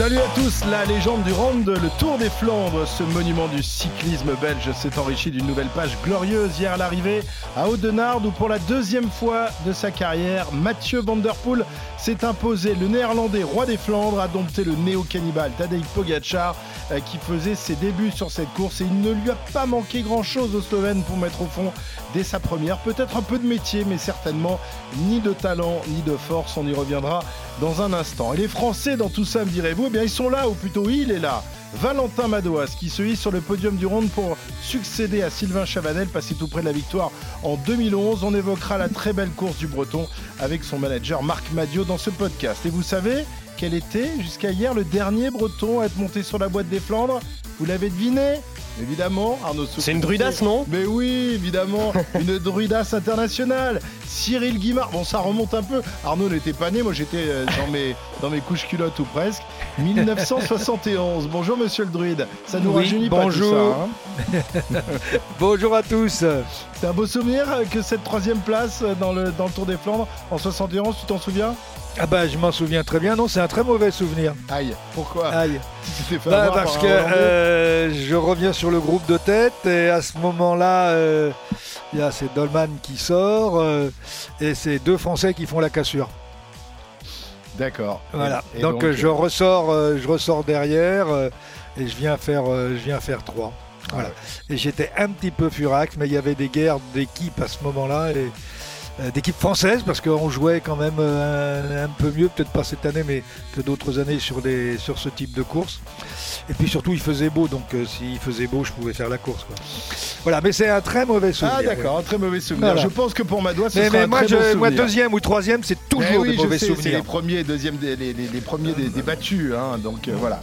Salut à tous, la légende du Ronde, le Tour des Flandres, ce monument du cyclisme belge s'est enrichi d'une nouvelle page glorieuse hier à l'arrivée à Audenarde où pour la deuxième fois de sa carrière, Mathieu Van Der Poel s'est imposé. Le néerlandais roi des Flandres a dompté le néo-cannibale Tadej Pogacar euh, qui faisait ses débuts sur cette course et il ne lui a pas manqué grand-chose au Slovène pour mettre au fond dès sa première. Peut-être un peu de métier mais certainement ni de talent ni de force, on y reviendra dans un instant. Et les Français dans tout ça me direz-vous? Eh bien, ils sont là, ou plutôt il est là. Valentin Madouas qui se hisse sur le podium du Ronde pour succéder à Sylvain Chavanel, passé tout près de la victoire en 2011. On évoquera la très belle course du Breton avec son manager Marc Madio dans ce podcast. Et vous savez quel était jusqu'à hier le dernier Breton à être monté sur la boîte des Flandres? Vous l'avez deviné? Évidemment, Arnaud Souk. C'est une druidasse, non? Mais oui, évidemment, une druidasse internationale. Cyril Guimard. Bon, ça remonte un peu. Arnaud n'était pas né, moi j'étais euh, dans mes, dans mes couches culottes ou presque. 1971. Bonjour, monsieur le druide. Ça nous Oui, rajeunit bonjour. pas tout ça. hein. Bonjour à tous. C'est un beau souvenir euh, que cette troisième place euh, dans le, dans le Tour des Flandres en 71, tu t'en souviens? Ah bah je m'en souviens très bien. Non, c'est un très mauvais souvenir. Aïe, pourquoi? Aïe. Tu t'es fait Bah, parce par que euh, je reviens sur le groupe de tête et à ce moment-là, euh, il y a c'est Dolman qui sort euh, et c'est deux Français qui font la cassure. D'accord. Voilà. Et- donc, je ressors, euh, je ressors derrière euh, et je viens faire, euh, je viens faire trois. Voilà. Et j'étais un petit peu furax, mais il y avait des guerres d'équipes à ce moment-là et euh, d'équipes françaises parce qu'on jouait quand même euh, un, un peu mieux, peut-être pas cette année, mais que d'autres années sur des, sur ce type de course. Et puis surtout, il faisait beau, donc euh, s'il faisait beau, je pouvais faire la course. quoi. Voilà, mais c'est un très mauvais souvenir. Ah d'accord, un très mauvais souvenir. Voilà. Je pense que pour Madois, ce Mais, un moi, très je- bon moi, deuxième ou troisième, c'est toujours Eh oui, des je mauvais sais, C'est souvenirs. les premiers, deuxièmes, des- les, les- les premiers des, des battus, hein, donc euh, voilà.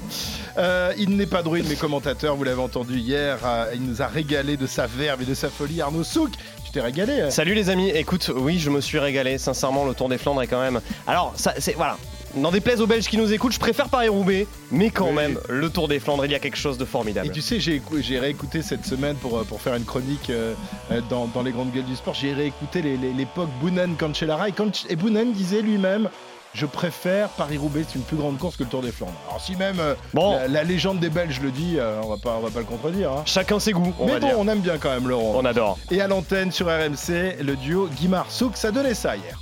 Euh, il n'est pas druide, mais commentateur, vous l'avez entendu hier, il nous a régalé de sa verve et de sa folie. Arnaud Souk, t'es régalé euh Salut les amis, écoute, oui, je me suis régalé, sincèrement, le Tour des Flandres est quand même. Alors, ça, c'est voilà. N'en déplaise aux Belges qui nous écoutent, je préfère Paris-Roubaix, mais quand Oui. même, le Tour des Flandres, il y a quelque chose de Et formidable. tu sais, j'ai j'ai réécouté cette semaine pour, euh, pour faire une chronique euh, euh, dans, dans les grandes gueules du sport. J'ai réécouté les- les- l'époque Bounen-Cancellara et, Canc- et Bounen disait lui-même Je préfère Paris-Roubaix, c'est une plus grande course que le Tour des Flandres. Alors, si même euh, Bon. la, la légende des Belges le dit, euh, on va pas, on va pas le contredire. hein. Chacun ses goûts, on Mais va bon, dire. on aime bien quand même Laurent. On adore. Et à l'antenne sur RMC, le duo Guimard-Souk, ça donnait ça hier.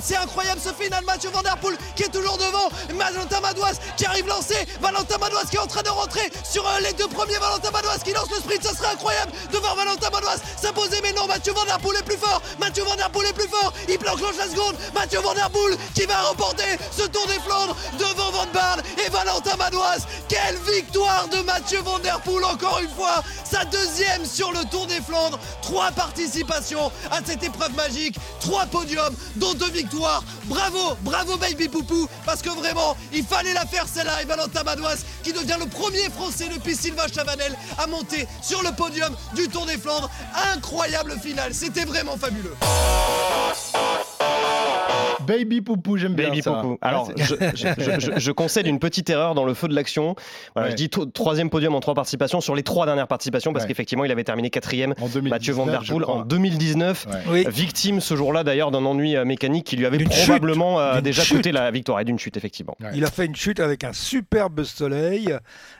C'est incroyable ce final, Mathieu Van Der Poel qui est toujours devant, Valentin Madouas qui arrive lancé, Valentin Madouas qui est en train de rentrer sur euh, les deux premiers, Valentin Madouas qui lance le sprint, ça serait incroyable de voir Valentin Madouas s'imposer, mais non, Mathieu Van Der Poel est plus fort, Mathieu Van Der Poel est plus fort, il enclenche la seconde, Mathieu Van Der Poel qui va remporter ce Tour des Flandres devant Van Baarle et Valentin Madouas. Quelle victoire de Mathieu Van Der Poel encore une fois, sa deuxième sur le Tour des Flandres, trois participations à cette épreuve magique, trois podiums, dont deux victoires. Bravo, bravo Baby Poupou, parce que vraiment, il fallait la faire celle-là. Et Valentin Madouas qui devient le premier Français depuis Sylvain Chavanel à monter sur le podium du Tour des Flandres. Incroyable finale, c'était vraiment fabuleux. Baby Poupou, j'aime bien Baby ça. Poupou. Alors, Ouais, je, je- je- je- je concède une petite erreur dans le feu de l'action. Voilà, Ouais. Je dis troisième podium en trois participations sur les trois dernières participations parce Ouais. qu'effectivement, il avait terminé quatrième. En 2019, Mathieu Van Der Poel en 2019. Ouais. Oui. Victime ce jour-là d'ailleurs d'un ennui euh, mécanique qui lui avait probablement euh, déjà coûté la victoire et d'une chute effectivement. Ouais. Il a fait une chute avec un superbe soleil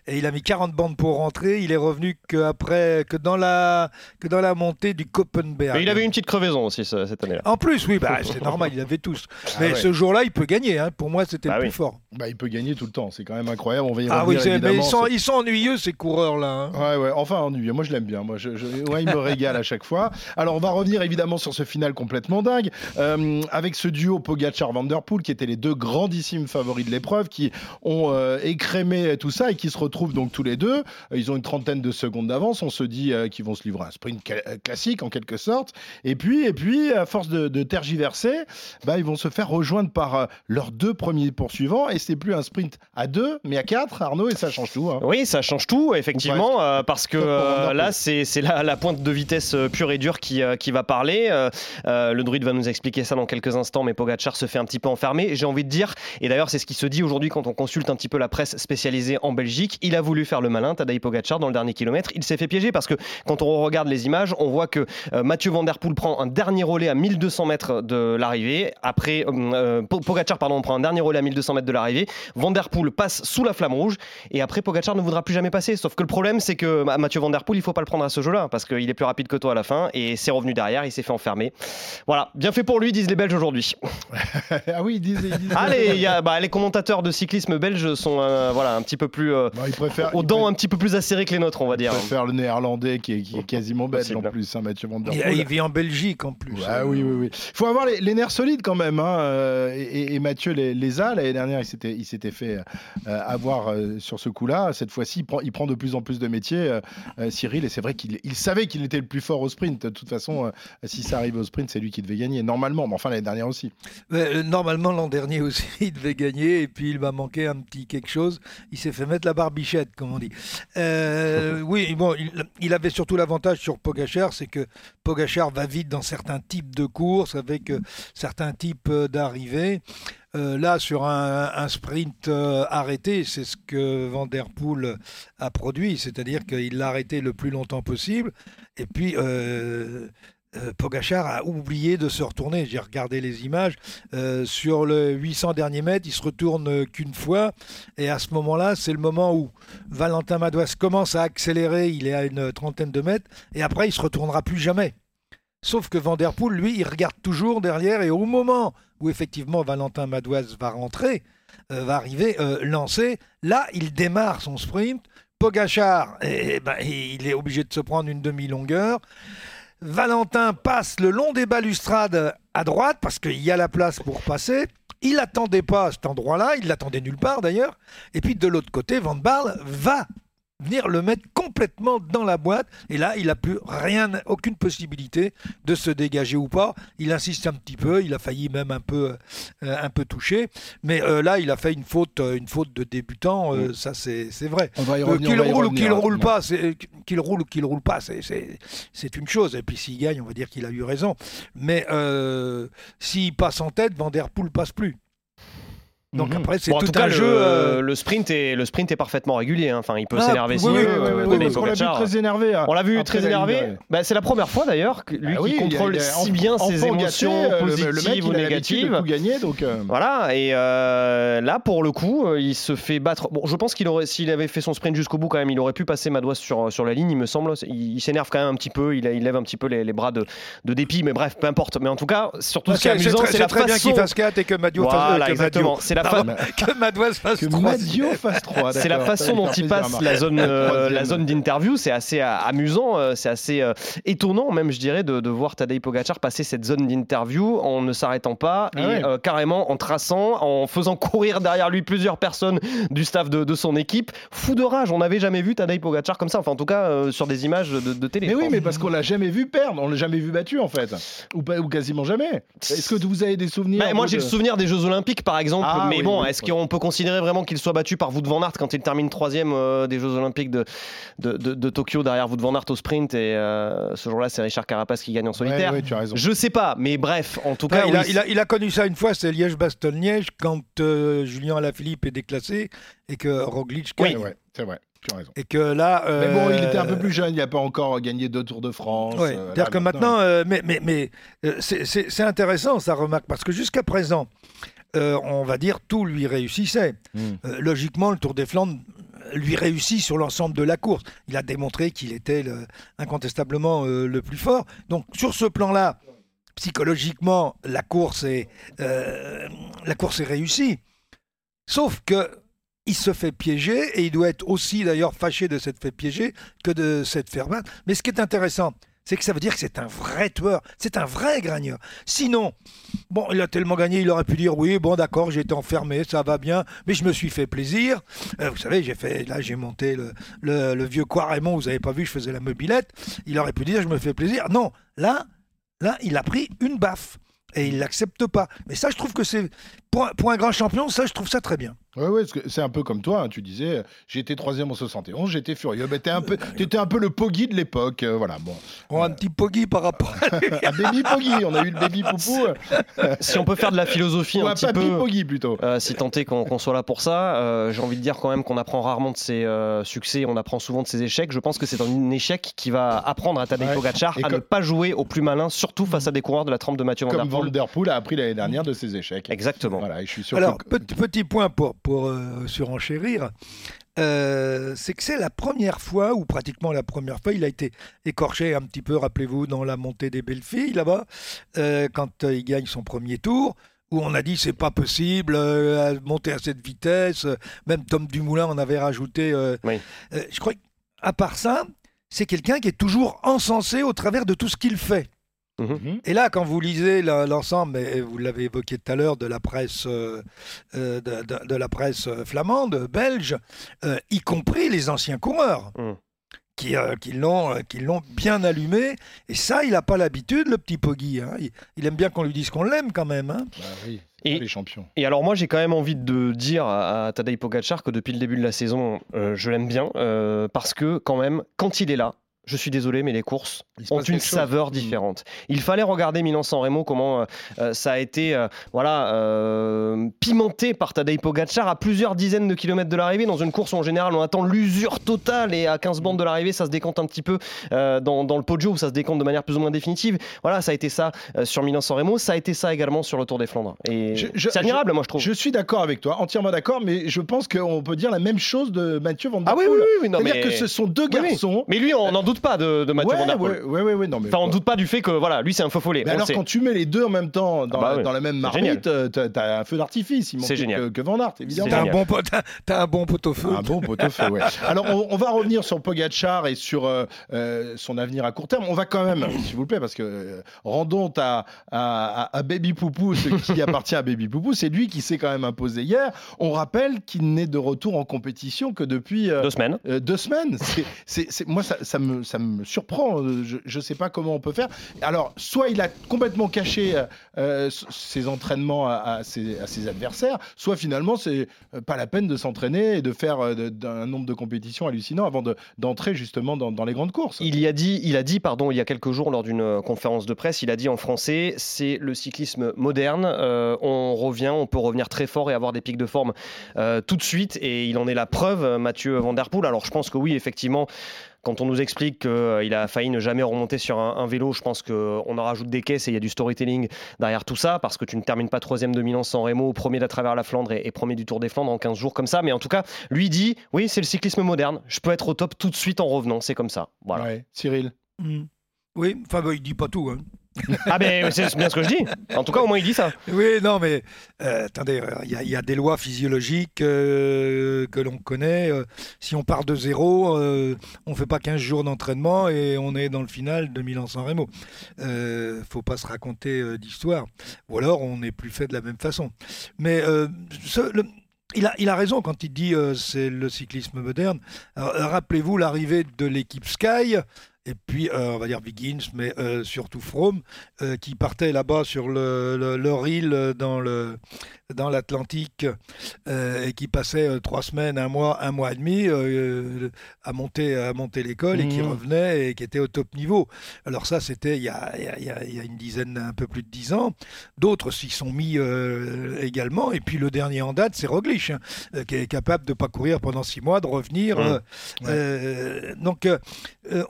et il a mis 40 bandes pour rentrer. Il est revenu que après que dans la que dans la montée du Koppenberg. Et il avait une petite crevaison aussi ce- cette année-là. En plus, oui, bah, c'est normal, il avait tous. Mais ouais. ce jour-là, il peut gagner. hein. Pour moi, c'était Bah le oui. plus fort. Bah, il peut gagner tout le temps, c'est quand même incroyable. On va y Ah revenir, mais ils sont, C'est- ils sont ennuyeux ces coureurs-là. hein. Ouais, ouais, enfin ennuyeux. Moi, je l'aime bien. Moi, je, je- ouais, il me régale à chaque fois. Alors, on va revenir évidemment sur ce final complètement dingue, euh, avec ce duo Pogacar-Van Der Poel, qui étaient les deux grandissimes favoris de l'épreuve, qui ont euh, écrémé tout ça et qui se retrouvent donc tous les deux. Ils ont une trentaine de secondes d'avance. On se dit euh, qu'ils vont se livrer un sprint classique en quelque sorte. Et puis, et puis, à force de, de tergiverser, bah, ils vont se faire rejoindre par euh, leurs deux premiers poursuivants et c'est plus un sprint à deux mais à quatre, Arnaud, et ça change tout. hein. Oui, ça change tout, effectivement, euh, parce que euh, là, c'est la, la pointe de vitesse pure et dure qui, euh, qui va parler. Le druide va nous expliquer ça dans quelques instants, mais Pogacar se fait un petit peu enfermer. J'ai envie de dire, et d'ailleurs, c'est ce qui se dit aujourd'hui quand on consulte un petit peu la presse spécialisée en Belgique. Il a voulu faire le malin, Tadej Pogacar, dans le dernier kilomètre. Il s'est fait piéger parce que quand on regarde les images, on voit que Mathieu Van Der Poel prend un dernier relais à 1200 mètres de l'arrivée. Après, euh, euh, Po- Pogacar, pardon, prend un dernier relais à 1200 mètres de l'arrivée. Van Der Poel passe sous la flamme rouge. Et après, Pogacar ne voudra plus jamais passer. Sauf que le problème, c'est que Ma- Mathieu Van Der Poel, il faut pas le prendre à ce jeu-là parce qu'il est plus rapide que toi à la fin et c'est revenu derrière. Il s'est fait enfermer. Voilà, bien fait pour lui, disent les Belges aujourd'hui. ah oui, ils disent. ils disent- Allez, il y a- bah, les commentateurs de cyclisme belges sont euh, voilà un petit peu plus euh, ils préfèrent, aux ils dents un petit peu plus acérées que les nôtres, on va Ils dire. préfèrent le néerlandais qui est, qui est quasiment belge en plus, hein, Mathieu Van Der Il, Poel. il vit en Belgique en plus. Ah oui, oui, oui. Il faut avoir les, les nerfs solides quand même. Euh, et, Mathieu les, a. L'année dernière, il s'était, fait euh, avoir euh, sur ce coup-là. Cette fois-ci, il prend, il prend de plus en plus de métiers, Cyril. Et c'est vrai qu'il il savait qu'il était le plus fort au sprint. De toute façon, si ça arrive au sprint, c'est lui qui devait gagner. Normalement, mais enfin l'année dernière aussi. Normalement, l'an dernier aussi, il devait gagner et puis il va manquer un petit quelque chose. Il s'est fait mettre la barbichette, comme on dit. Oui, bon, il, il avait surtout l'avantage sur Pogachar, c'est que Pogachar va vite dans certains types de courses avec certains types d'arrivées. Euh, là, sur un, sprint euh, arrêté, c'est ce que Van a produit, c'est-à-dire qu'il l'a arrêté le plus longtemps possible. Et puis, euh, Pogachar a oublié de se retourner. J'ai regardé les images. Sur le 800 derniers mètres, il se retourne qu'une fois. Et à ce moment-là, c'est le moment où Valentin Madouas commence à accélérer. Il est à une trentaine de mètres. Et après, il se retournera plus jamais. Sauf que Van Der Poel, lui, il regarde toujours derrière. Et au moment où effectivement Valentin Madouas va rentrer, euh, va arriver, euh, lancer, là, il démarre son sprint. Pogachar, eh ben, il est obligé de se prendre une demi-longueur. Valentin passe le long des balustrades à droite parce qu'il y a la place pour passer. Il n'attendait pas à cet endroit-là, il l'attendait nulle part d'ailleurs. Et puis de l'autre côté, Van Barle va venir le mettre complètement dans la boîte. Et là, il n'a plus rien, aucune possibilité de se dégager ou pas. Il insiste un petit peu, il a failli même un peu, euh, un peu toucher. Mais euh, là, il a fait une faute, euh, une faute de débutant. euh, Ça, c'est c'est vrai. Qu'il roule ou qu'il roule pas, qu'il roule ou qu'il roule pas, c'est- c'est c'est une chose. Et puis s'il gagne, on va dire qu'il a eu raison. Mais s'il passe en tête, Van Der Poel passe plus. Donc Mhm. après, c'est Bon, en tout, tout cas, un le, jeu. euh, le sprint est le sprint est parfaitement régulier. hein. Enfin, il peut Ah, s'énerver oui, s'il oui, veut. oui, qu'on l'a vu très énervé. On l'a vu très énervé. Bah, c'est la première fois d'ailleurs, que lui Ah qui contrôle a- si bien ses émotions gâté, euh, le- positives le, mec, ou négatives. tout gagner, donc. euh, Voilà, et euh, là pour le coup, il se fait battre. Bon, je pense qu'il aurait, s'il avait fait son sprint jusqu'au bout, quand même, il aurait pu passer Madouas sur, sur la ligne, il me semble. Il, il s'énerve quand même un petit peu, il, il lève un petit peu les, les bras de, de dépit, mais bref, peu importe. Mais en tout cas, surtout ce qui est c'est amusant, c'est la façon. qu'il fasse 4 et que Madio fasse exactement. La, fa- que Madouas fasse Que 3 Madio fasse 3. c'est la façon dont il passe la zone, euh, la zone d'interview. C'est assez euh, amusant, euh, c'est assez euh, étonnant même, je dirais, de, de voir Tadej Pogacar passer cette zone d'interview en ne s'arrêtant pas Ah et ouais. euh, carrément en traçant, en faisant courir derrière lui plusieurs personnes du staff de, de son équipe. Fou de rage, on n'avait jamais vu Tadej Pogacar comme ça. Enfin, en tout cas, euh, sur des images de, de télé. Mais oui, mais parce qu'on l'a jamais vu perdre, on l'a jamais vu battu en fait, ou, pas, ou quasiment jamais. Est-ce que vous avez des souvenirs Bah, moi, j'ai de- le souvenir des Jeux Olympiques, par exemple. Ah, mais oui, bon, oui, est-ce oui. qu'on peut considérer vraiment qu'il soit battu par Wout van Aert quand il termine troisième euh, des Jeux Olympiques de, de, de- de Tokyo derrière Wout van Aert au sprint Et euh, ce jour-là, c'est Richard Carapace qui gagne en Ouais, solitaire. ouais, tu as raison. Je sais pas, mais bref, en tout Enfin, cas, il, a, oui, il a- il a connu ça une fois, c'est Liège-Bastogne-Liège, quand euh, Julien Alaphilippe est déclassé et que Roglic Ouais, gagne. ouais, c'est vrai, tu as raison. Et que là. Mais bon, il était un euh, peu plus jeune, il n'a pas encore gagné deux Tours de France. Ouais, euh, C'est-à-dire là, que maintenant, euh, mais, mais, mais euh, c'est- c'est c'est intéressant sa remarque, parce que jusqu'à présent, euh, on va dire tout lui réussissait. Hmm. Euh, logiquement, le Tour des Flandres lui réussit sur l'ensemble de la course. Il a démontré qu'il était le- incontestablement euh, le plus fort. Donc sur ce plan-là, psychologiquement, la course est, la course est réussie. Sauf que il se fait piéger et il doit être aussi d'ailleurs fâché de s'être fait piéger que de s'être fait battre. Mais ce qui est intéressant, c'est que ça veut dire que c'est un vrai tueur, c'est un vrai gagneur. Sinon, bon, il a tellement gagné, il aurait pu dire oui, bon d'accord, j'ai été enfermé, ça va bien, mais je me suis fait plaisir. Euh, vous savez, j'ai fait, là j'ai monté le, le, vieux Quaremont, vous avez pas vu, je faisais la mobilette. Il aurait pu dire je me fais plaisir. Non, là, là, il a pris une baffe. Et il l'accepte pas. Mais ça, je trouve que c'est pour, un- pour un grand champion, ça, je trouve ça très bien. Ouais, ouais, parce que c'est un peu comme toi, hein, tu disais, j'étais troisième en 71, j'étais furieux. Mais t'es un peu, t'étais un peu le Poggy de l'époque, euh, voilà. Bon, On a un petit poggy par rapport à un baby Poggy, on a eu le baby poupou, Si on peut faire de la philosophie ou un un petit papy peu. Poggy plutôt. Euh, si tant est qu'on soit là pour ça, euh, j'ai envie de dire quand même qu'on apprend rarement de ses euh, succès, on apprend souvent de ses échecs. Je pense que c'est un échec qui va apprendre à Tadej Ouais. Pogacar Et à comme- ne pas jouer au plus malin, surtout face à des coureurs de la trempe de Mathieu Van Der Poel. Der Poel a appris l'année dernière de ses échecs. Exactement. Voilà, et je suis sûr Alors, que... petit, petit point pour, pour euh, surenchérir. Euh, c'est que c'est la première fois, ou pratiquement la première fois, il a été écorché un petit peu, rappelez-vous, dans la montée des belles filles, là-bas, euh, quand euh, il gagne son premier tour, où on a dit c'est pas possible euh, à monter à cette vitesse. Même Tom Dumoulin en avait rajouté. euh, Oui. euh, je crois qu'à part ça, c'est quelqu'un qui est toujours encensé au travers de tout ce qu'il fait. Mhm. Et là, quand vous lisez l'ensemble, et vous l'avez évoqué tout à l'heure, de la presse, euh, euh, de, de- de la presse euh, flamande, belge, euh, y compris les anciens coureurs, Mm. qui, euh, qui l'ont qui l'ont bien allumé. Et ça, il n'a pas l'habitude, le petit Poggy. hein. Il, il aime bien qu'on lui dise qu'on l'aime quand même. hein. Bah oui, Et- les champions. Et alors moi j'ai quand même envie de dire à, à Tadej Pogacar que depuis le début de la saison, euh, je l'aime bien euh, parce que quand même, quand il est là, je suis désolé, mais les courses ont une chose. saveur Mm. différente. Il fallait regarder Milan-San Remo comment euh, euh, ça a été euh, voilà euh, pimenté par Tadej Pogacar à plusieurs dizaines de kilomètres de l'arrivée dans une course où en général on attend l'usure totale et à 15 bandes de l'arrivée ça se décompte un petit peu dans, dans le Poggio où ça se décompte de manière plus ou moins définitive. Voilà, ça a été ça sur Milan-San Remo, ça a été ça également sur le Tour des Flandres. Et c'est admirable moi je trouve. Je suis d'accord avec toi, entièrement d'accord, mais je pense qu'on peut dire la même chose de Mathieu Van Der Ah oui, Poel. oui, oui, oui, non, C'est-à-dire mais... que ce sont deux oui. garçons. Mais lui, on n'en doute pas de, de Mathieu ouais, Van Der Poel. ouais, ouais, ouais, ouais, non, mais Enfin, on ne doute pas du fait que voilà, lui, c'est un faux follet. Mais alors, sait. quand tu mets les deux en même temps dans, Ah bah la, oui. dans la même marmite, euh, t'as un feu d'artifice. C'est que, génial. que Van Aert, évidemment. C'est T'as un, bon, t'as un bon pot-au-feu. Un bon pot-au-feu, ouais. Alors, on, on va revenir sur Pogachar et sur euh, euh, son avenir à court terme. On va quand même, s'il vous plaît, parce que euh, rendons à, à, à- à Baby Poupou ce qui appartient à Baby Poupou. C'est lui qui s'est quand même imposé hier. On rappelle qu'il n'est de retour en compétition que depuis euh, Deux semaines. euh, deux semaines. Moi, ça, ça me, ça me surprend. Euh, Je ne sais pas comment on peut faire. Alors, soit il a complètement caché euh, euh, ses entraînements à, ses, adversaires, soit finalement, c'est pas la peine de s'entraîner et de faire d'un nombre de compétitions hallucinant avant de- d'entrer justement dans, les grandes courses. Il a dit, il a dit, pardon, il y a quelques jours lors d'une conférence de presse, il a dit en français, c'est le cyclisme moderne. on revient, on peut revenir très fort et avoir des pics de forme tout de suite. Et il en est la preuve, Mathieu Van Der Poel. Alors je pense que oui, effectivement. Quand on nous explique qu'il a failli ne jamais remonter sur un, un vélo, je pense qu'on en rajoute des caisses et il y a du storytelling derrière tout ça, parce que tu ne termines pas troisième de Milan sans Remo, premier d'à travers la Flandre et, et premier du Tour des Flandres en 15 jours comme ça. Mais en tout cas, lui dit, oui, c'est le cyclisme moderne. Je peux être au top tout de suite en revenant. C'est comme ça. Voilà. Ouais. Cyril. Mm. Oui, enfin, bah, il dit pas tout. hein. Ah ben c'est bien ce que je dis. En tout cas, au moins il dit ça. Oui, non, mais euh, attendez, euh, il y, a- des lois physiologiques euh, que l'on connaît. si on part de zéro, euh, on fait pas 15 jours d'entraînement et on est dans le final de Milan-San Remo. Faut pas se raconter d'histoire. Ou alors, on n'est plus fait de la même façon. Mais il, a, il a raison quand il dit euh, c'est le cyclisme moderne. Rappelez-vous l'arrivée de l'équipe Sky. Et puis, euh, on va dire Wiggins, mais euh, surtout Froome, euh, qui partait là-bas sur le, le- leur île dans le dans l'Atlantique et qui passait trois semaines, un mois, un mois et demi à monter à monter l'école et qui Mhm. revenait et qui était au top niveau. Alors ça, c'était il y a, il y a- il y a- une dizaine, un peu plus de dix ans. D'autres s'y sont mis également. Et puis le dernier en date, c'est Roglic, hein, qui est capable de pas courir pendant six mois, de revenir. Ouais. euh, donc,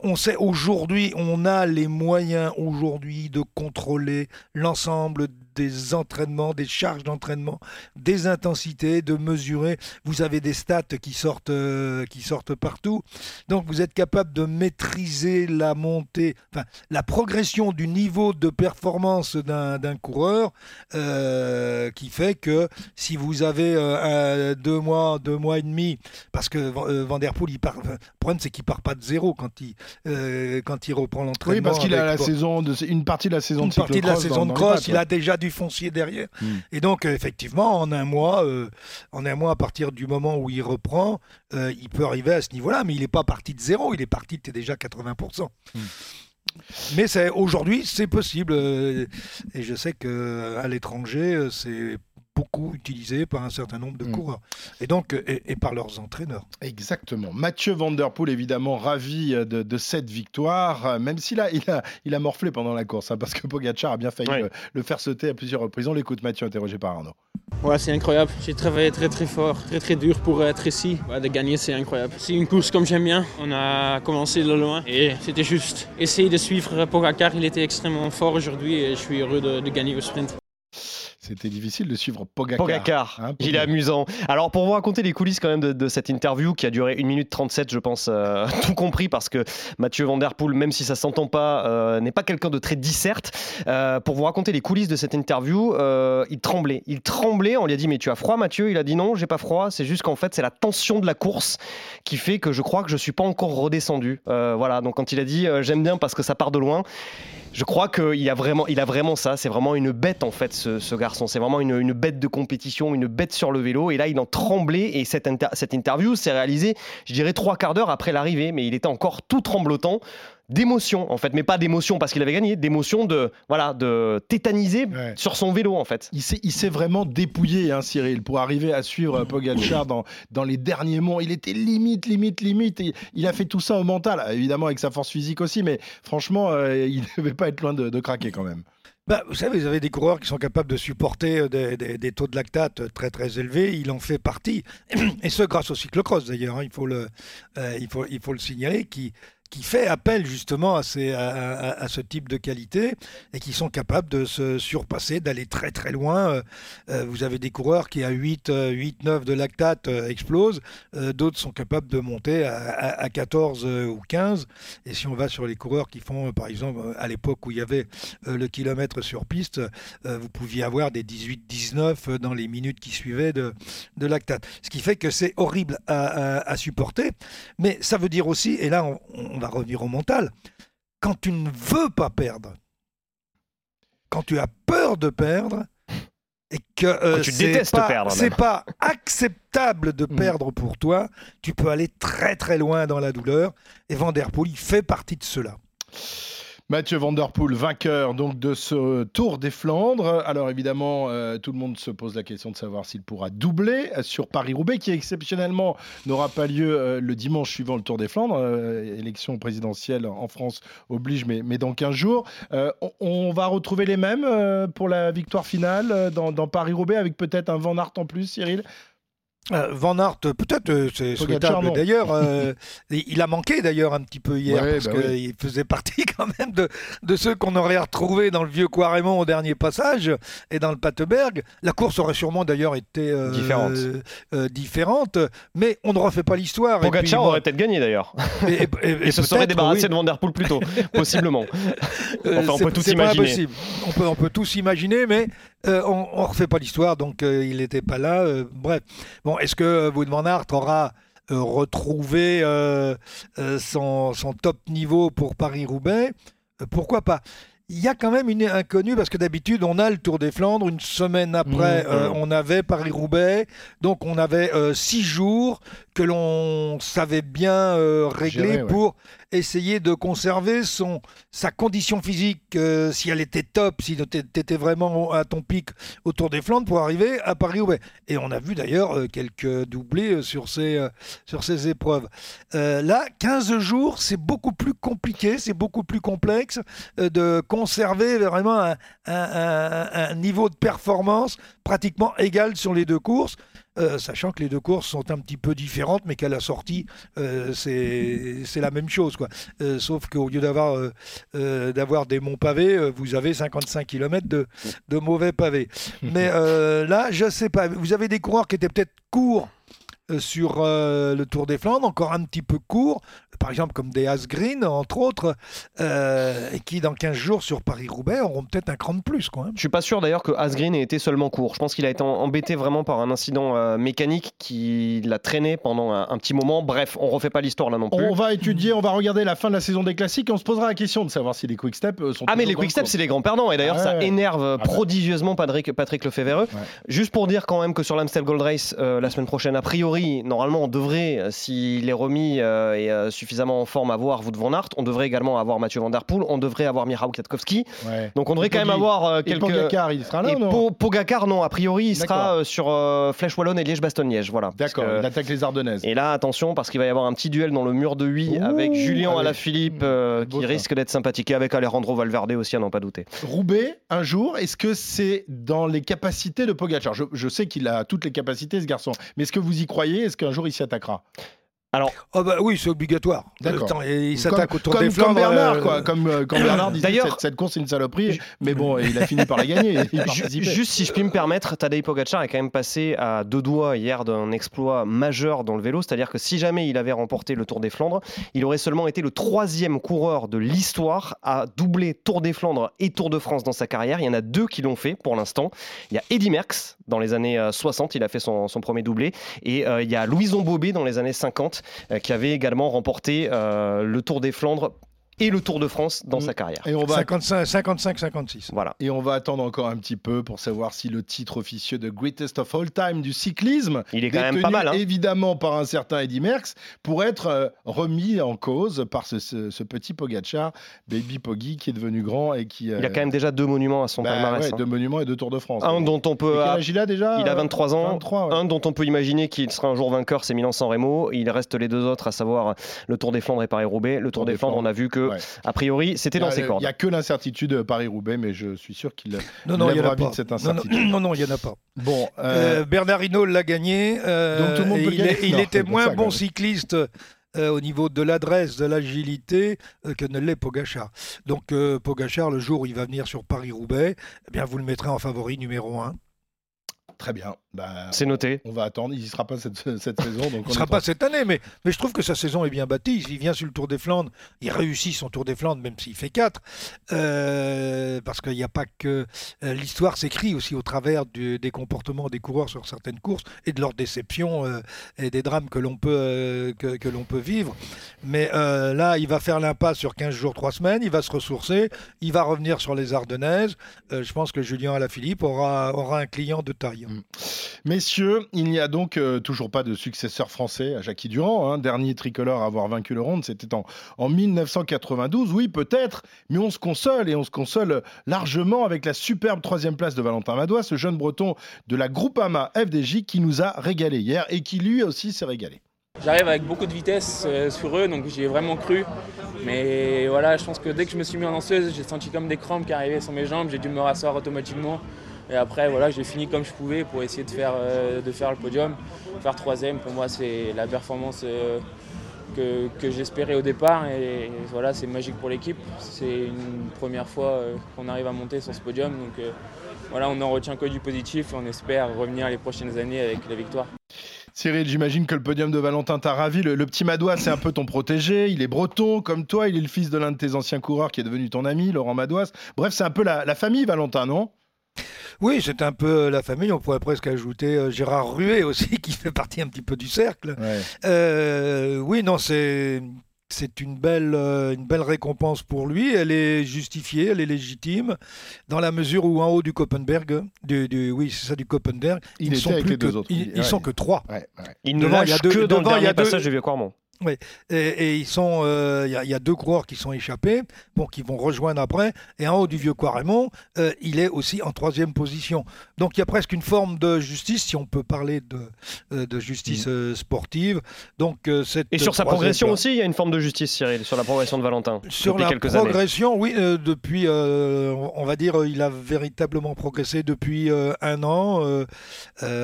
on sait aujourd'hui, on a les moyens aujourd'hui de contrôler l'ensemble des entraînements, des charges d'entraînement, des intensités, de mesurer. Vous avez des stats qui sortent, euh, qui sortent partout. Donc, vous êtes capable de maîtriser la montée, enfin, la progression du niveau de performance d'un coureur, euh, qui fait que si vous avez euh, un- deux mois, deux mois et demi, parce que Van Der Poel, il part, le problème c'est qu'il part pas de zéro quand il, quand il reprend l'entraînement. Oui, parce qu'il a la bon, saison de, une partie de la saison une de partie de la saison de cross, il a déjà du foncier derrière. Mm. Et donc, effectivement, en un mois, euh, en un mois, à partir du moment où il reprend, euh, il peut arriver à ce niveau-là, mais il n'est pas parti de zéro, il est parti de déjà 80%. Mm. Mais c'est aujourd'hui, c'est possible. euh, Et je sais qu'à l'étranger, c'est beaucoup utilisé par un certain nombre de Mm. coureurs. Et donc, euh, et, et par leurs entraîneurs. Exactement. Mathieu Van Der Poel, évidemment, ravi euh, de, de cette victoire, euh, même s'il a, il a, il a morflé pendant la course, hein, parce que Pogacar a bien failli Ouais. le, le faire sauter à plusieurs reprises. On l'écoute, Mathieu, interrogé par Arnaud. Ouais, c'est incroyable. J'ai travaillé très très fort, très très dur pour être ici. Ouais, de gagner, c'est incroyable. C'est une course comme j'aime bien. On a commencé de loin et c'était juste essayer de suivre Pogacar. Il était extrêmement fort aujourd'hui et je suis heureux de, de gagner au sprint. C'était difficile de suivre Pogacar. Pogacar, Hein, il est Pogacar. amusant. Alors pour vous raconter les coulisses quand même de, de cette interview qui a duré 1 minute 37 je pense, euh, tout compris parce que Mathieu Van Der Poel, même si ça s'entend pas, euh, n'est pas quelqu'un de très disserte. Euh, pour vous raconter les coulisses de cette interview, il tremblait. Il tremblait, on lui a dit mais tu as froid Mathieu? Il a dit non, j'ai pas froid, c'est juste qu'en fait c'est la tension de la course qui fait que je crois que je suis pas encore redescendu. Voilà, donc quand il a dit j'aime bien parce que ça part de loin, je crois qu'il a vraiment, il a vraiment ça. C'est vraiment une bête en fait, ce, ce garçon. C'est vraiment une, une bête de compétition, une bête sur le vélo. Et là, il en tremblait. Et cette, inter- cette interview s'est réalisée, je dirais trois quarts d'heure après l'arrivée, mais il était encore tout tremblotant d'émotion en fait, mais pas d'émotion parce qu'il avait gagné, d'émotion de voilà, de tétaniser Ouais. sur son vélo en fait. Il s'est, il s'est vraiment dépouillé, hein, Cyril, pour arriver à suivre Pogacar dans, dans les derniers mois. Il était limite, limite, limite. Et il a fait tout ça au mental, évidemment avec sa force physique aussi, mais franchement, euh, il ne devait pas être loin de, de craquer quand même. Bah, vous savez, vous avez des coureurs qui sont capables de supporter euh, des, des- des taux de lactate très très élevés. Il en fait partie. Et ce, grâce au cyclocross d'ailleurs. hein, il, faut le, euh, il, faut, il faut le signaler, qui, qui fait appel justement à, ces, à, ce type de qualité et qui sont capables de se surpasser, d'aller très très loin. Euh, euh, vous avez des coureurs qui à 8, euh, 8 9 de lactate euh, explosent. D'autres sont capables de monter à, à- à 14 euh, ou 15. Et si on va sur les coureurs qui font, par exemple, à l'époque où il y avait le kilomètre sur piste, vous pouviez avoir des 18-19 euh, dans les minutes qui suivaient de, de lactate. Ce qui fait que c'est horrible à, supporter, mais ça veut dire aussi, et là on va revenir au mental, quand tu ne veux pas perdre, quand tu as peur de perdre, et que euh, c'est pas- acceptable de Mm. perdre pour toi, tu peux aller très très loin dans la douleur. Et Van der Poel, il fait partie de cela. Mathieu Van Der Poel, vainqueur donc de ce Tour des Flandres. Alors évidemment, euh, tout le monde se pose la question de savoir s'il pourra doubler euh, sur Paris-Roubaix, qui exceptionnellement n'aura pas lieu euh, le dimanche suivant le Tour des Flandres. Euh, élection présidentielle en France oblige, mais, dans 15 jours. On, va retrouver les mêmes pour la victoire finale dans, dans Paris-Roubaix, avec peut-être un Van Aert en plus, Cyril? Euh, Van Aert, peut-être, euh, c'est souhaitable d'ailleurs. euh, il a manqué d'ailleurs un petit peu hier Ouais, parce bah qu'il faisait partie quand même de, de ceux qu'on aurait retrouvés dans le vieux Quaremont au dernier passage et dans le Pateberg. La course aurait sûrement d'ailleurs été euh, Différente. euh, différente, mais on ne refait pas l'histoire. Pogacar bon, aurait peut-être gagné d'ailleurs. et, et- et Et se serait débarrassé oui. de Van Der Poel plus tôt, possiblement. Enfin, on peut tout pas imaginer. impossible. On peut, on peut tous imaginer, mais euh, on ne refait pas l'histoire, donc euh, il n'était pas là. euh, bref. Bon, est-ce que van Aert aura retrouvé son, son top niveau pour Paris-Roubaix? Pourquoi pas? Il y a quand même une inconnue parce que d'habitude on a le Tour des Flandres une semaine après Mmh, euh, mmh. on avait Paris-Roubaix donc on avait euh, six jours que l'on savait bien euh, régler Gérer, ouais. pour essayer de conserver son, sa condition physique, euh, si elle était top, si tu étais vraiment à ton pic au Tour des Flandres pour arriver à Paris-Roubaix. Et on a vu d'ailleurs euh, quelques doublés euh, sur ces, sur ces épreuves. Là, 15 jours, c'est beaucoup plus compliqué, c'est beaucoup plus complexe de conserver vraiment un- un niveau de performance pratiquement égal sur les deux courses. Euh, sachant que les deux courses sont un petit peu différentes, mais qu'à la sortie, euh, c'est c'est la même chose. Quoi. Euh, sauf qu'au lieu d'avoir d'avoir des monts pavés, vous avez 55 km de, de mauvais pavés. Mais là, je sais pas. Vous avez des coureurs qui étaient peut-être courts sur euh, le Tour des Flandres, encore un petit peu courts, par exemple comme des Asgreen, entre autres, euh, et qui dans 15 jours sur Paris-Roubaix auront peut-être un cran de plus. Quoi, hein. Je suis pas sûr d'ailleurs que Asgreen ait été seulement court. Je pense qu'il a été embêté vraiment par un incident euh, mécanique qui l'a traîné pendant un, un petit moment. Bref, on refait pas l'histoire là non plus. On va étudier, on va regarder la fin de la saison des classiques et on se posera la question de savoir si les quick steps euh, sont Ah mais les quick steps c'est les grands perdants et d'ailleurs Ah ça ouais. énerve Ah prodigieusement Patrick, Patrick Lefebvre. Ouais. Juste pour dire quand même que sur l'Amstel Gold Race euh, la semaine prochaine a priori normalement, on devrait, euh, s'il est remis euh, et euh, suffisamment en forme, avoir Wout van Aert. On devrait également avoir Mathieu Van Der Poel. On devrait avoir Michał Kwiatkowski. Ouais. Donc on devrait Et quand même avoir euh, Et. Pogacar, il sera là Et ou non Po- Pogacar, non. A priori, il sera euh, sur euh, Flèche Wallonne et Liège-Bastogne-Liège. Voilà. D'accord, que- il attaque les Ardennaises. Et là, attention, parce qu'il va y avoir un petit duel dans le mur de Huy Ouh, avec Julien allez. Alaphilippe euh, Beau qui ça. risque d'être sympathique et avec Alejandro Valverde aussi, à n'en pas douter. Roubaix, un jour, est-ce que c'est dans les capacités de Pogacar? Je, je sais qu'il a toutes les capacités, ce garçon. Mais est-ce que vous y croyez? Est-ce qu'un jour il s'y attaquera? Oh bah oui, c'est obligatoire. D'accord. Il comme, s'attaque au Tour comme- des comme Flandres. Bernard, euh, quoi. Comme euh, quand Bernard disait D'ailleurs- cette, cette course est une saloperie, mais bon, il a fini par la gagner. Juste si je puis me permettre, Tadej Pogacar est quand même passé à deux doigts hier d'un exploit majeur dans le vélo, c'est-à-dire que si jamais il avait remporté le Tour des Flandres, il aurait seulement été le troisième coureur de l'histoire à doubler Tour des Flandres et Tour de France dans sa carrière. Il y en a deux qui l'ont fait pour l'instant. Il y a Eddy Merckx dans les années euh, 60, il a fait son, son premier doublé, et euh, il y a Louison Bobet dans les années 50 euh, qui avait également remporté euh, le Tour des Flandres et le Tour de France dans Mm. sa carrière. Et on va 55, 55, 56. Voilà. Et on va attendre encore un petit peu pour savoir si le titre officieux de Greatest of All Time du cyclisme, Il est quand même pas mal. hein. évidemment par un certain Eddy Merckx, pourrait être euh, remis en cause par ce, ce- ce petit Pogacar, Baby Poggy, qui est devenu grand et qui... Il a euh, quand même déjà deux monuments à son bah palmarès. ouais, hein. deux monuments et deux Tours de France. Un dont on peut quel âge il a déjà Il a 23 ans. 23, ouais. Un dont on peut imaginer qu'il sera un jour vainqueur, c'est Milan-San Remo. Il reste les deux autres, à savoir le Tour des Flandres et Paris-Roubaix. Le Tour des Flandres, on a vu que, Ouais. a priori, c'était dans ses cordes. Il n'y a que l'incertitude euh, Paris-Roubaix, mais je suis sûr qu'il Non, non, lèvera a pas. vite cette Non, non, incertitude. non, non, il y en a pas. Bon, euh, Euh, Bernard Hinault l'a gagné. euh, Donc tout le monde et peut le il, gagner est- il Non, était moins ça, bon cycliste euh, au niveau de l'adresse, de l'agilité euh, que ne l'est Pogachar. Donc euh, Pogachar, le jour où il va venir sur Paris-Roubaix, eh bien vous le mettrez en favori numéro 1. Très bien. Bah, C'est noté. on va attendre. Il n'y sera pas cette, cette saison. Donc Il ne sera pas cette année, mais, mais je trouve que sa saison est bien bâtie. Il vient sur le Tour des Flandres, il réussit son Tour des Flandres, même s'il fait 4. parce qu'il n'y a pas que. euh, L'histoire s'écrit aussi au travers du- des comportements des coureurs sur certaines courses et de leurs déceptions euh, et des drames que l'on peut, euh, que, que l'on peut vivre. Mais euh, là, il va faire l'impasse sur 15 jours, 3 semaines. Il va se ressourcer. Il va revenir sur les Ardennaises. Euh, je pense que Julien Alaphilippe aura, aura un client de taille. Messieurs, il n'y a donc euh, toujours pas de successeur français à Jackie Durand. hein. dernier tricolore à avoir vaincu le Ronde, c'était en, en 1992. Oui, peut-être, mais on se console et on se console largement avec la superbe troisième place de Valentin Madois, ce jeune breton de la Groupama FDJ qui nous a régalé hier et qui lui aussi s'est régalé. J'arrive avec beaucoup de vitesse euh, sur eux, donc j'y ai vraiment cru. Mais voilà, je pense que dès que je me suis mis en lanceuse, j'ai senti comme des crampes qui arrivaient sur mes jambes, j'ai dû me rasseoir automatiquement. Et après, voilà, j'ai fini comme je pouvais pour essayer de faire, euh, de faire le podium. Faire troisième, pour moi, c'est la performance euh, que, que j'espérais au départ. Et, voilà, c'est magique pour l'équipe. C'est une première fois euh, qu'on arrive à monter sur ce podium. Donc voilà, on n'en retient que du positif on espère revenir les prochaines années avec la victoire. Cyril, j'imagine que le podium de Valentin t'a ravi. Le, petit Madois, c'est un peu ton protégé. Il est breton comme toi. Il est le fils de l'un de tes anciens coureurs qui est devenu ton ami, Laurent Madois. Bref, c'est un peu la famille, Valentin, non? Oui, c'est un peu la famille. On pourrait presque ajouter euh, Gérard Ruet aussi, qui fait partie un petit peu du cercle. Ouais. Euh, oui, non, c'est c'est une belle euh, une belle récompense pour lui. Elle est justifiée, elle est légitime, dans la mesure où en haut du Koppenberg, du, du- oui, c'est ça du Koppenberg, Il ils était sont plus que, autres. Ils, Il- ils sont ouais. que trois. Ouais, ouais. Il ne Devant, il y a deux- que dans devant, le il y a deux- passage de Vieux-Cormont. Et, et ils sont, euh, il y, a- il y a deux coureurs qui sont échappés, bon, qui vont rejoindre après. Et en haut du vieux Quaremont, euh, il est aussi en troisième position. Donc il y a presque une forme de justice, si on peut parler de, euh, de justice euh, sportive. Donc cette Et sur sa progression place- aussi, il y a une forme de justice, Cyril, sur la progression de Valentin. Sur depuis la quelques années. progression, oui, depuis, on va dire, il a véritablement progressé depuis un an.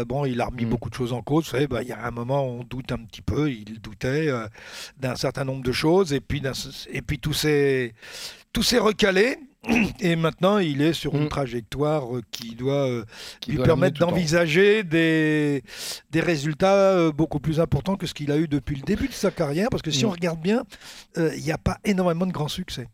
Bon, il a remis Mm. beaucoup de choses en cause. Vous savez, bah, il y a un moment, on doute un petit peu. Il doutait d'un certain nombre de choses, et puis, et puis recalé. Et maintenant, il est sur une Mm. trajectoire euh, qui doit euh, Qui lui doit permettre d'envisager des, des résultats euh, beaucoup plus importants que ce qu'il a eu depuis le début de sa carrière. Parce que si Mm. on regarde bien, euh, il n'y a pas énormément de grands succès.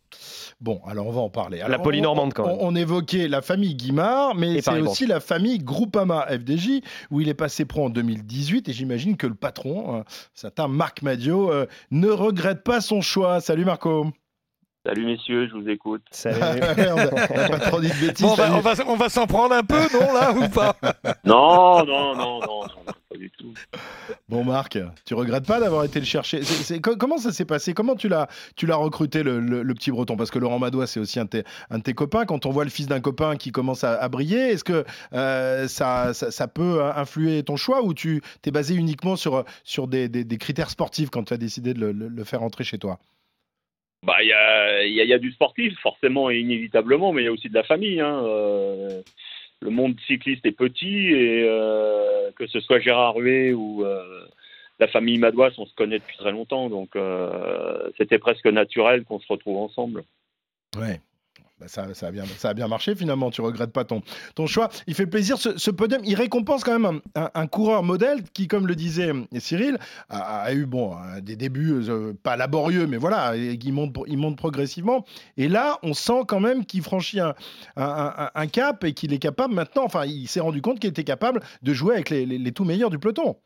Bon, alors on va en parler. La Alors, on- polynormande, quand même. on évoquait la famille Guimard, mais c'est aussi la famille Groupama FDJ, où il est passé pro en 2018. Et j'imagine que le patron, certain Marc Madio, euh, ne regrette pas son choix. Salut Marco. Salut messieurs, je vous écoute. Salut. on n'a pas trop dit de bêtises. Bon, on va, Salut. on va, on va s'en prendre un peu, non, là, ou pas? Non, non, non, non, non, pas du tout. Bon, Marc, tu regrettes pas d'avoir été le chercher? Comment ça s'est passé? Comment tu l'as, tu l'as recruté, le, petit breton? Parce que Laurent Madois, c'est aussi un de, tes, copains. Quand on voit le fils d'un copain qui commence à, briller, est-ce que euh, ça, ça, peut influer ton choix ou tu t'es basé uniquement sur, sur des, critères sportifs quand tu as décidé de le, faire entrer chez toi? Bah, il y a, du sportif, forcément et inévitablement, mais il y a aussi de la famille. Hein. Euh, le monde cycliste est petit et euh, que ce soit Gérard Huet ou euh, la famille Madouas, on se connaît depuis très longtemps, donc c'était presque naturel qu'on se retrouve ensemble. Ouais, bah, ça, a bien, ça a bien marché finalement, tu regrettes pas ton, choix. Il fait plaisir, ce, podium, il récompense quand même un, coureur modèle qui, comme le disait Cyril, a, eu bon, des débuts euh, pas laborieux, mais voilà, il monte, il monte progressivement. Et là, on sent quand même qu'il franchit un, cap et qu'il est capable maintenant, enfin, il s'est rendu compte qu'il était capable de jouer avec les, les, tout meilleurs du peloton.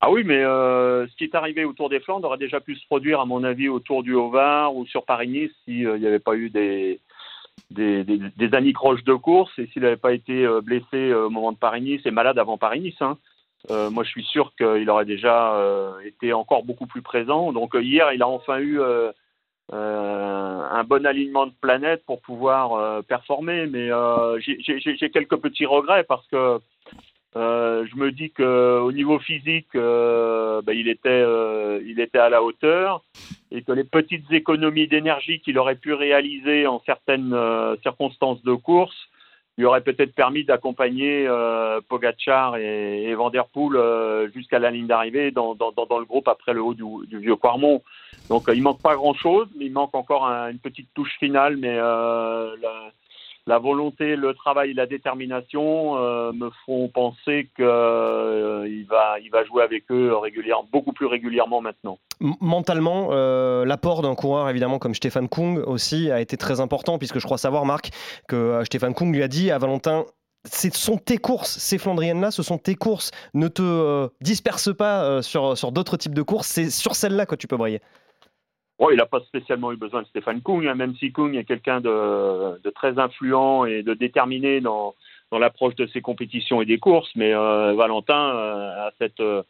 Ah oui, mais euh, ce qui est arrivé autour des Flandres aurait déjà pu se produire, à mon avis, autour du Haut-Var ou sur Paris-Nice s'il euh, n'y avait pas eu des, des, des, des de course et s'il n'avait pas été euh, blessé euh, au moment de Paris-Nice et malade avant Paris-Nice. Hein. Euh, moi, je suis sûr qu'il aurait déjà été encore beaucoup plus présent. Donc hier, il a enfin eu un bon alignement de planète pour pouvoir performer. Mais j'ai quelques petits regrets parce que je me dis qu'au niveau physique, ben, il, était, il était à la hauteur et que les petites économies d'énergie qu'il aurait pu réaliser en certaines euh, circonstances de course lui auraient peut-être permis d'accompagner euh, Pogachar et, et euh, jusqu'à la ligne d'arrivée dans, le groupe après le haut du, vieux Quarmont. Donc il manque pas grand-chose, mais il manque encore une petite touche finale, mais la volonté, le travail, la détermination euh, me font penser qu'il euh, va, il va jouer avec eux régulièrement, beaucoup plus régulièrement maintenant. mentalement, euh, l'apport d'un coureur évidemment comme Stéphane Kung aussi a été très important, puisque je crois savoir, Marc, que Stéphane Kung lui a dit à Valentin ce sont tes courses, ces Flandriennes-là, ce sont tes courses. Ne te disperse pas sur, sur d'autres types de courses, c'est sur celle-là que tu peux briller. Bon, il n'a pas spécialement eu besoin de Stéphane Kung, hein, même si Kung est quelqu'un de, de, très influent et de déterminé dans, dans l'approche de ses compétitions et des courses. Mais euh, Valentin euh, a cette, euh,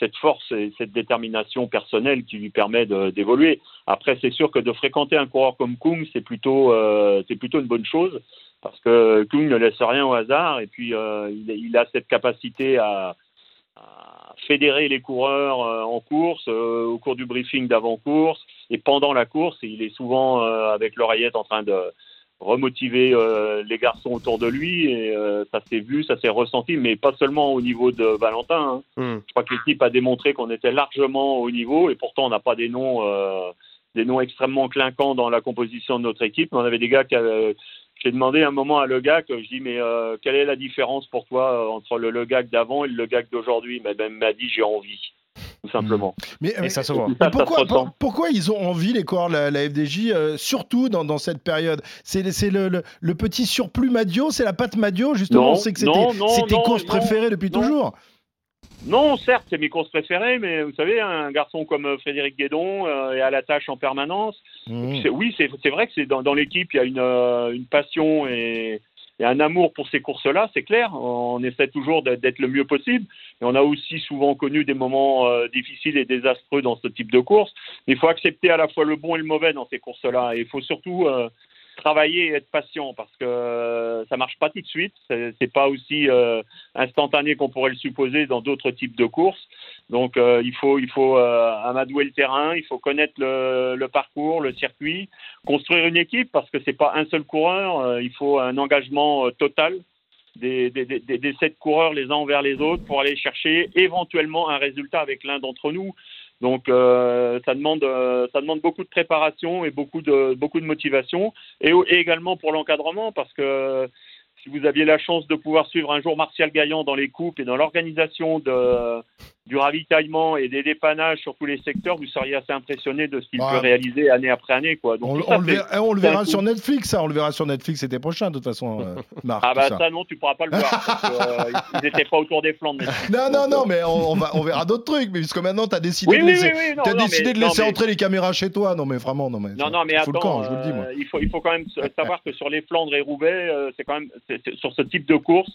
cette force et cette détermination personnelle qui lui permet d'évoluer. Après, c'est sûr que de fréquenter un coureur comme Kung, c'est plutôt, c'est plutôt une bonne chose parce que Kung ne laisse rien au hasard et puis il, il, a cette capacité à, à fédérer les coureurs en course, au cours du briefing d'avant-course, et pendant la course, il est souvent euh, avec l'oreillette en train de remotiver euh, les garçons autour de lui et euh, ça s'est vu, ça s'est ressenti, mais pas seulement au niveau de Valentin. Hein. Hmm. Je crois que l'équipe a démontré qu'on était largement au niveau et pourtant on n'a pas des noms, des noms extrêmement clinquants dans la composition de notre équipe. On avait des gars qui j'ai demandé un moment à Le Gag, je dis mais quelle est la différence pour toi entre le Le Gag d'avant et le Le Gag d'aujourd'hui? Ben, Il m'a dit j'ai envie tout simplement. Mais, ça se voit. pourquoi, pourquoi, ils ont envie, les corps, la, la FDJ, euh, surtout dans, dans, cette période? C'est le, le, petit surplus Madio, c'est la pâte Madio, justement On sait que c'était tes courses préférées depuis toujours non, certes, c'est mes courses préférées, mais vous savez, un garçon comme euh, Frédéric Guédon euh, est à la tâche en permanence. Mmh. Oui, c'est vrai que c'est dans, dans l'équipe, il y a une, une passion et, un amour pour ces courses-là, c'est clair. On essaie toujours d'être le mieux possible. Et on a aussi souvent connu des moments euh, difficiles et désastreux dans ce type de course. Mais il faut accepter à la fois le bon et le mauvais dans ces courses-là. Et il faut surtout euh, travailler et être patient parce que euh, ça marche pas tout de suite. C'est pas aussi instantané qu'on pourrait le supposer dans d'autres types de courses. Donc euh, il faut, il faut euh, amadouer le terrain, il faut connaître le, parcours, le circuit, construire une équipe parce que c'est pas un seul coureur, euh, il faut un engagement total des, des, des, des, sept coureurs les uns envers les autres pour aller chercher éventuellement un résultat avec l'un d'entre nous. Donc ça demande ça demande beaucoup de préparation et beaucoup de beaucoup de motivation. Et, et également pour l'encadrement parce que si vous aviez la chance de pouvoir suivre un jour Martial Gaillan dans les coupes et dans l'organisation de, du ravitaillement et des dépannages sur tous les secteurs, vous seriez assez impressionné de ce qu'il peut réaliser année après année. Quoi. Donc, on, le verra, on, le verra, sur Netflix, ça. On le verra sur Netflix l'été prochain, de toute façon, euh, Marc. Ah bah ça. non, tu pourras pas le voir. parce euh, ils n'étaient pas autour des Flandres. Non, non, non, mais on, va, on verra d'autres trucs. Mais puisque maintenant, tu as décidé de laisser, as décidé de laisser entrer les caméras chez toi. Non, mais vraiment, non, mais. Non, non, mais attends, je vous le dis, moi. Euh, il, faut, il faut quand même savoir que sur les Flandres et Roubaix, c'est quand même sur ce type de course,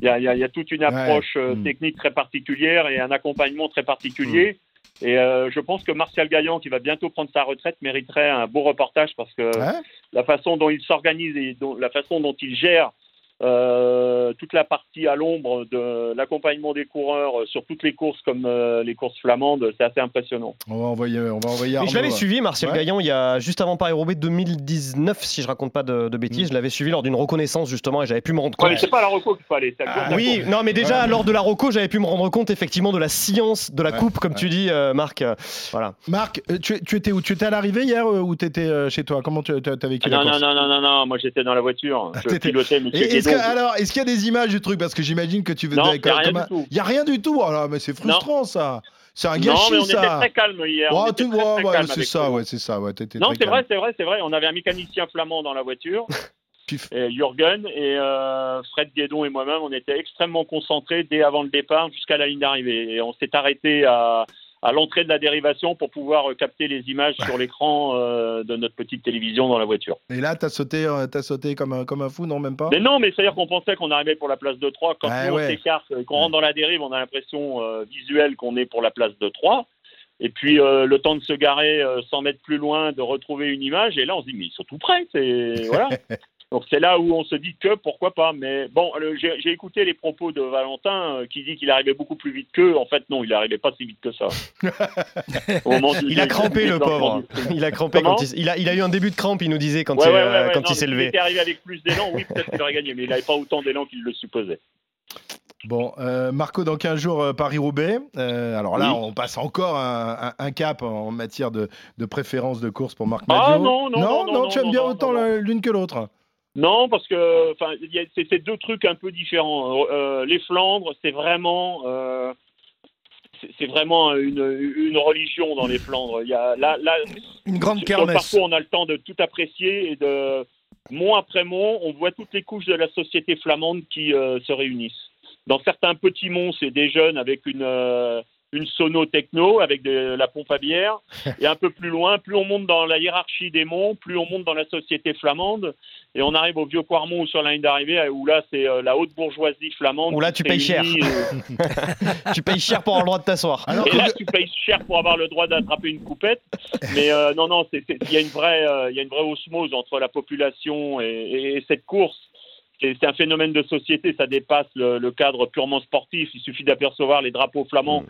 il y a, y a, toute une approche Ouais. Mm. technique très particulière et un accompagnement très particulier. Et euh, je pense que Martial Gaillan, qui va bientôt prendre sa retraite, mériterait un beau reportage parce que Ouais. la façon dont il s'organise et dont- la façon dont il gère euh, toute la partie à l'ombre de l'accompagnement des coureurs euh, sur toutes les courses comme euh, les courses flamandes, c'est assez impressionnant. On va envoyer, on va envoyer Arnaud. je l'avais suivi, Martial Ouais. Il y a juste avant Paris-Roubaix 2019, si je raconte pas de, de Mm. bêtises. Je l'avais suivi lors d'une reconnaissance, justement, et j'avais pu me rendre compte. Ouais, c'est pas la reco qu'il fallait. Ah, oui, non, mais déjà, Ouais. lors de la Roco, j'avais pu me rendre compte effectivement de la science de la Ouais, coupe, comme ouais. tu dis, euh, Marc. Euh, Voilà. Marc, euh, tu, tu étais où? Tu étais à l'arrivée hier euh, ou tu étais chez toi? Comment tu as vécu Ah, la non, non, non, non, non, non, moi j'étais dans la voiture. Je pilotais Que, alors, est-ce qu'il y a des images du truc? Parce que j'imagine que tu Non, faisais il y a rien du tout. Il y a rien du tout? Alors, mais c'est frustrant ça. C'est un Non, gâchis mais on était ça. très calme hier. Ouais, très ouais, calme c'est ça, ouais, c'est ça, ouais. t'étais Non, c'est vrai, c'est vrai, c'est vrai. On avait un mécanicien flamand dans la voiture, et Jürgen, et euh, Fred Guédon et moi-même, on était extrêmement concentrés dès avant le départ jusqu'à la ligne d'arrivée. Et on s'est arrêté à, à l'entrée de la dérivation pour pouvoir euh, capter les images sur l'écran euh, de notre petite télévision dans la voiture. Et là, t'as sauté, euh, t'as sauté comme un, comme un fou, non, même pas? Mais non, mais c'est-à-dire qu'on pensait qu'on arrivait pour la place de 3. Quand Ah on ouais. s'écarte et qu'on rentre dans la dérive, on a l'impression euh, visuelle qu'on est pour la place de 3. Et puis, le temps de se garer euh, 100 mètres plus loin, de retrouver une image. Et là, on se dit, mais ils sont tout prêts. C'est... Voilà. Donc, c'est là où on se dit que pourquoi pas. Mais bon, j'ai, écouté les propos de Valentin euh, qui dit qu'il arrivait beaucoup plus vite qu'eux. En fait, non, il n'arrivait pas si vite que ça. Au moment du- Il a crampé le pauvre. Il a crampé quand il, il a, il a eu un début de crampe, il nous disait quand Ouais, il, ouais, euh, ouais, ouais, quand non, il s'est levé. arrivé avec plus d'élan, oui, peut-être qu'il aurait gagné, mais il n'avait pas autant d'élan qu'il le supposait. Bon, euh, Marco, dans 15 jours, euh, Paris-Roubaix. Euh, alors là, Oui. on passe encore un, un- un cap en matière de, de préférence de course pour Marc Ah, Madio. non, non, non, non, tu aimes non, bien non, autant non, l'une que l'autre. Non, parce que enfin, c'est deux trucs un peu différents. Euh, les Flandres, c'est vraiment, euh, c'est- vraiment une, une religion dans les Flandres. Il y a là, là, Une grande sur le kermesse. parcours, on a le temps de tout apprécier et de mont après mont, on voit toutes les couches de la société flamande qui euh, se réunissent. Dans certains petits monts, c'est des jeunes avec une une sono techno avec de la pompe à bière. Et un peu plus loin, plus on monte dans la hiérarchie des monts, plus on monte dans la société flamande. Et on arrive au vieux Quarmont ou sur la ligne d'arrivée, où là, c'est euh, la haute bourgeoisie flamande. Où là, tu payes euh, tu payes cher pour avoir le droit de t'asseoir. Alors et que là, tu payes cher pour avoir le droit d'attraper une coupette. Mais euh, non, non, il y a une vraie, euh, il y a une vraie osmose entre la population et, et- et cette course. C'est un phénomène de société, ça dépasse le, le cadre purement sportif. Il suffit d'apercevoir les drapeaux flamands Mm.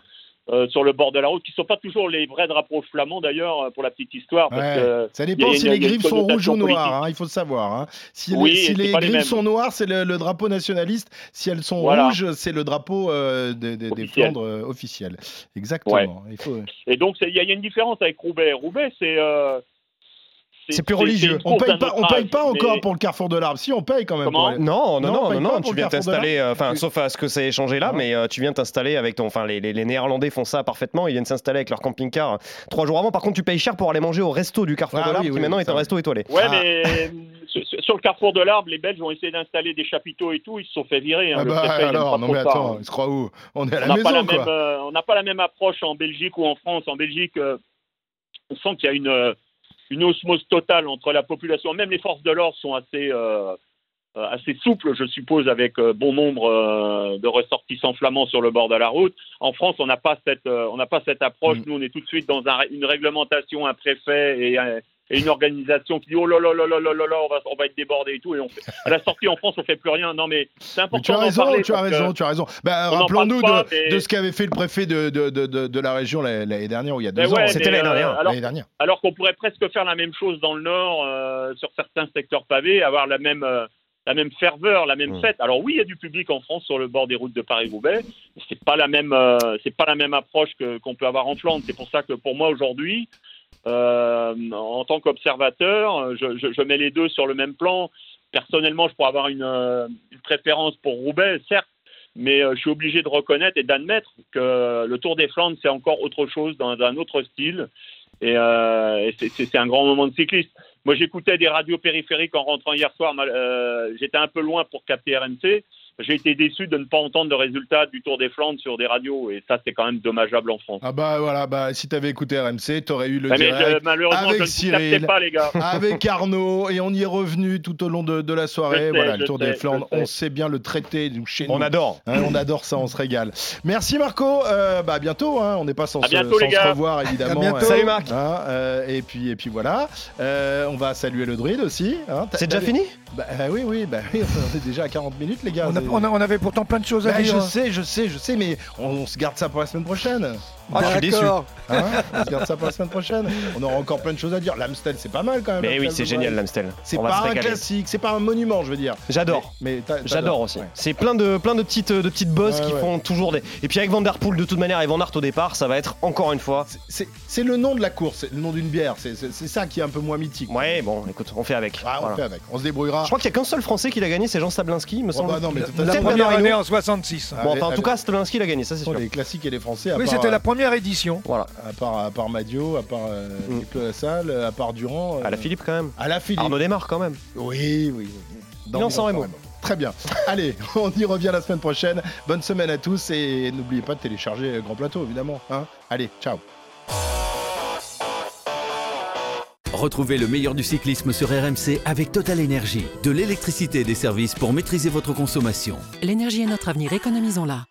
Euh, sur le bord de la route, qui ne sont pas toujours les vrais drapeaux flamands d'ailleurs, euh, pour la petite histoire. Parce Ouais. que, Ça dépend si une- les griffes sont rouges ou noires, hein, il faut le savoir. hein. Si les, Oui, griffes sont noires, c'est le, le drapeau nationaliste. Si elles sont Voilà. rouges, c'est le drapeau euh, des-. Flandres euh, officiel. Exactement. Il faut... Et donc, il y, y a une différence avec Roubaix. Roubaix, c'est. C'est plus religieux. On paye pas, on paye âge, pas encore mais- pour le carrefour de l'arbre. Si on paye quand même. Pour Non, non, Non, on non, tu viens Carrefour de t'installer, euh, enfin, sauf à ce que ça ait changé là, mais euh, tu viens t'installer avec ton, enfin, les, les, les Néerlandais font ça parfaitement, ils viennent s'installer avec leur camping-car euh, trois jours avant. Par contre, tu payes cher pour aller manger au resto du Carrefour Ah de l'Arbre, oui, qui oui, maintenant oui, est un resto étoilé. Ouais, Ah. mais sur, le carrefour de l'arbre, les Belges ont essayé d'installer des chapiteaux et tout, ils se sont fait virer. hein. Ah Le bah préfet, alors, non mais attends, hein. il se croit où? On est à On la n'a pas, maison la quoi. même, euh, on n'a pas la même approche en Belgique ou en France. En Belgique, euh, on sent qu'il y a une, euh, une osmose totale entre la population. Même les forces de l'ordre sont assez, euh, euh, assez souples, je suppose, avec euh, bon nombre euh, de ressortissants flamands sur le bord de la route. En France, on n'a pas cette, euh, on n'a pas cette approche. Mm. Nous, on est tout de suite dans un une réglementation, un préfet et, un- et une organisation qui dit oh là là là là là là là, on va, on va être débordé et tout. Et on fait- à la sortie en France, on fait plus rien. Non, mais c'est Mais important. tu as d'en raison, parler tu as raison, tu as raison. Bah, on en Rappelons-nous de, mais- de ce qu'avait fait le préfet de, de, de, de, de la région l'année dernière ou il y a deux Ben ans. ouais, C'était mais, l'année dernière. euh, alors, L'année dernière. alors qu'on pourrait presque faire la même chose dans le Nord, euh, sur certains secteurs pavés, avoir la même, euh, la même ferveur, la même Mm. fête. Alors oui, il y a du public en France sur le bord des routes de Paris-Roubaix, mais c'est pas la même, euh, c'est pas la même approche que- qu'on peut avoir en Flandre. C'est pour ça que pour moi aujourd'hui, euh, en tant qu'observateur, je, mets les deux sur le même plan. Personnellement, je pourrais avoir une, euh, préférence pour Roubaix, certes. Mais euh, je suis obligé de reconnaître et d'admettre que le Tour des Flandres, c'est encore autre chose, dans un autre style. Et, c'est- un grand moment de cycliste. Moi, j'écoutais des radios périphériques en rentrant hier soir. J'étais un peu loin pour capter RMC. J'ai été déçu de ne pas entendre de résultats du Tour des Flandres sur des radios. Et ça, c'est quand même dommageable en France. Ah bah voilà, bah, si tu avais écouté RMC, tu aurais eu le mais direct je- malheureusement, avec je ne Cyril, pas, les gars. avec Arnaud, et on y est revenu tout au long de, de la soirée. Sais, voilà, le Tour sais, des Flandres, sais. on sait bien le traiter nous. On adore. Hein, on adore ça, on se régale. Merci Marco, euh, bah à bientôt, hein, on n'est pas sans, se, bientôt, les sans se gars. revoir évidemment. À bientôt. euh, Salut, Marc. hein, euh, et puis et puis voilà, Euh, on va saluer le druide aussi. hein. C'est déjà t'avais- fini Bah euh, oui oui, bah oui, on est déjà à 40 minutes les gars. On, on a- on avait pourtant plein de choses à Bah, dire. je sais, je sais, je sais, mais on, on se garde ça pour la semaine prochaine. Ah, je suis déçu. Hein on se garde ça pour la semaine prochaine. On aura encore plein de choses à dire. L'Amstel, c'est pas mal quand même. Mais oui, c'est génial l'Amstel. C'est pas un classique, c'est pas un monument, je veux dire. J'adore. Mais. J'adore aussi. Ouais. C'est plein de plein de petites de petites bosses Ouais, qui ouais. font toujours des. Et puis avec Van Der Poel de toute manière et Van Aert au départ, ça va être encore une fois. C'est- le nom de la course, c'est le nom d'une bière. C'est ça qui est un peu moins mythique. Ouais, bon, écoute, on fait avec. Ah, on Voilà. fait avec, on se débrouillera. Je crois qu'il y a qu'un seul Français qui l'a gagné, c'est Jean Stablinski, me Oh, semble. bah non, mais La première année en 66. Ah, Bon, enfin, en tout cas, Stablinski l'a gagné, ça c'est ce sont sûr. les classiques et les Français. Oui, c'était euh, la première édition. Voilà. À part, à part Madio, à part euh, Mm. Nicolas Lassalle, à part Durand. À la Philippe quand même. À la Philippe. Arnaud démarre quand même. Oui, oui. Dans Bilan sans Remo. Très bien. Allez, on y revient la semaine prochaine. Bonne semaine à tous et n'oubliez pas de télécharger Grand Plateau, évidemment. hein. Allez, ciao. Retrouvez le meilleur du cyclisme sur RMC avec Total Énergie. De l'électricité et des services pour maîtriser votre consommation. L'énergie est notre avenir, économisons-la.